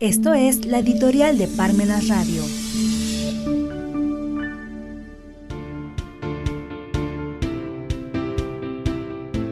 Esto es la editorial de Parmenas Radio.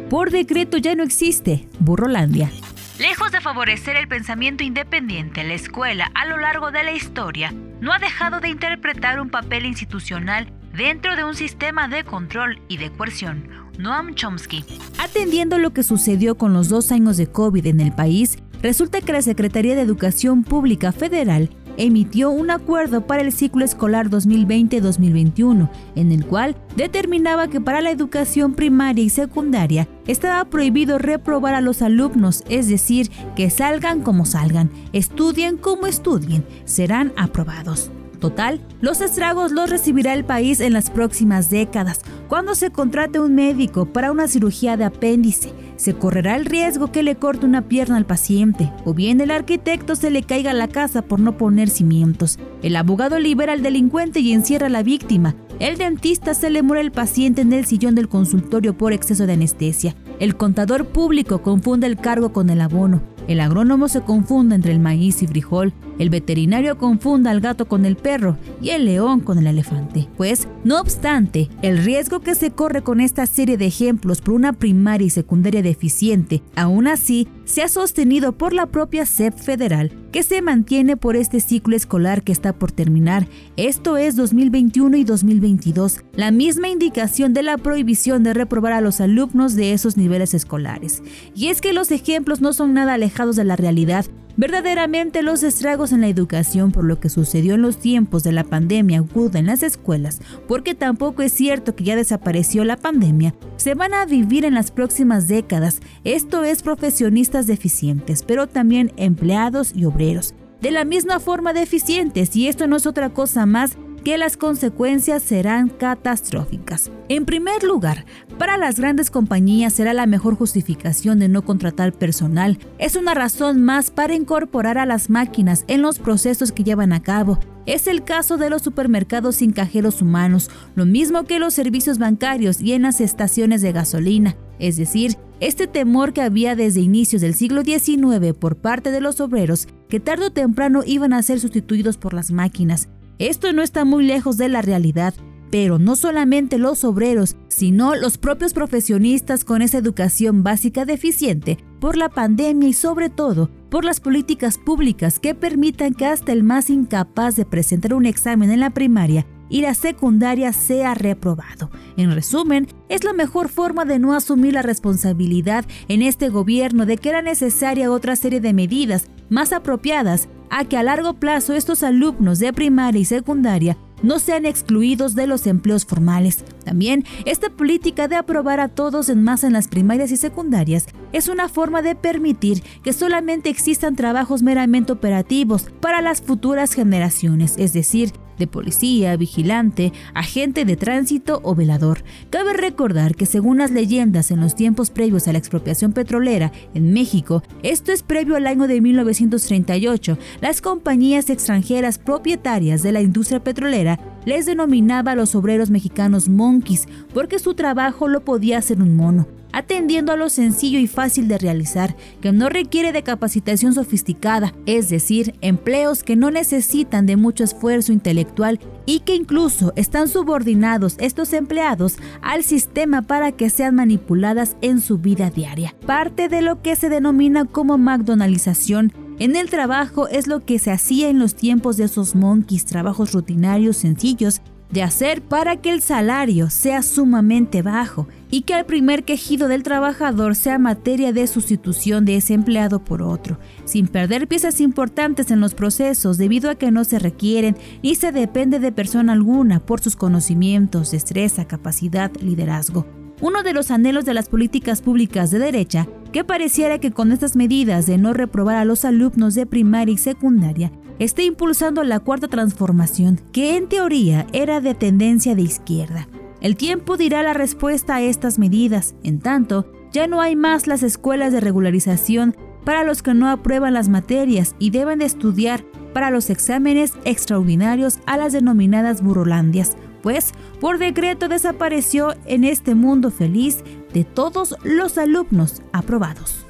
Por decreto ya no existe Burrolandia. Lejos de favorecer el pensamiento independiente, la escuela a lo largo de la historia no ha dejado de interpretar un papel institucional dentro de un sistema de control y de coerción. Noam Chomsky. Atendiendo lo que sucedió con los dos años de COVID en el país, resulta que la Secretaría de Educación Pública Federal emitió un acuerdo para el ciclo escolar 2020-2021, en el cual determinaba que para la educación primaria y secundaria estaba prohibido reprobar a los alumnos, es decir, que salgan como salgan, estudien como estudien, serán aprobados. Total, los estragos los recibirá el país en las próximas décadas. Cuando se contrate un médico para una cirugía de apéndice, se correrá el riesgo que le corte una pierna al paciente, o bien el arquitecto se le caiga la casa por no poner cimientos. El abogado libera al delincuente y encierra a la víctima. El dentista se le muere el paciente en el sillón del consultorio por exceso de anestesia. El contador público confunde el cargo con el abono. El agrónomo se confunde entre el maíz y frijol, el veterinario confunda al gato con el perro y el león con el elefante. Pues, no obstante, el riesgo que se corre con esta serie de ejemplos por una primaria y secundaria deficiente, aún así, se ha sostenido por la propia SEP federal, que se mantiene por este ciclo escolar que está por terminar, esto es 2021 y 2022, la misma indicación de la prohibición de reprobar a los alumnos de esos niveles escolares. Y es que los ejemplos no son nada alejados de la realidad, Verdaderamente los estragos en la educación por lo que sucedió en los tiempos de la pandemia aguda en las escuelas, porque tampoco es cierto que ya desapareció la pandemia, se van a vivir en las próximas décadas, esto es profesionistas deficientes, pero también empleados y obreros. De la misma forma deficientes, y esto no es otra cosa más que las consecuencias serán catastróficas. En primer lugar, para las grandes compañías será la mejor justificación de no contratar personal. Es una razón más para incorporar a las máquinas en los procesos que llevan a cabo. Es el caso de los supermercados sin cajeros humanos, lo mismo que los servicios bancarios y en las estaciones de gasolina. Es decir, este temor que había desde inicios del siglo XIX por parte de los obreros, que tarde o temprano iban a ser sustituidos por las máquinas, esto no está muy lejos de la realidad, pero no solamente los obreros, sino los propios profesionistas con esa educación básica deficiente por la pandemia y sobre todo por las políticas públicas que permitan que hasta el más incapaz de presentar un examen en la primaria y la secundaria sea reprobado. En resumen, es la mejor forma de no asumir la responsabilidad en este gobierno de que era necesaria otra serie de medidas más apropiadas a que a largo plazo estos alumnos de primaria y secundaria no sean excluidos de los empleos formales. También, esta política de aprobar a todos en masa en las primarias y secundarias es una forma de permitir que solamente existan trabajos meramente operativos para las futuras generaciones, es decir, de policía, vigilante, agente de tránsito o velador. Cabe recordar que según las leyendas en los tiempos previos a la expropiación petrolera en México, esto es previo al año de 1938, las compañías extranjeras propietarias de la industria petrolera les denominaba a los obreros mexicanos monkeys porque su trabajo lo podía hacer un mono atendiendo a lo sencillo y fácil de realizar, que no requiere de capacitación sofisticada, es decir, empleos que no necesitan de mucho esfuerzo intelectual y que incluso están subordinados estos empleados al sistema para que sean manipuladas en su vida diaria. Parte de lo que se denomina como McDonaldización en el trabajo es lo que se hacía en los tiempos de esos monkeys, trabajos rutinarios sencillos de hacer para que el salario sea sumamente bajo y que el primer quejido del trabajador sea materia de sustitución de ese empleado por otro, sin perder piezas importantes en los procesos debido a que no se requieren ni se depende de persona alguna por sus conocimientos, destreza, capacidad, liderazgo. Uno de los anhelos de las políticas públicas de derecha, que pareciera que con estas medidas de no reprobar a los alumnos de primaria y secundaria, esté impulsando la cuarta transformación, que en teoría era de tendencia de izquierda. El tiempo dirá la respuesta a estas medidas. En tanto, ya no hay más las escuelas de regularización para los que no aprueban las materias y deben de estudiar para los exámenes extraordinarios a las denominadas burolandias, pues por decreto desapareció en este mundo feliz de todos los alumnos aprobados.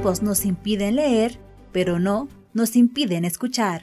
Nos impiden leer, pero no nos impiden escuchar.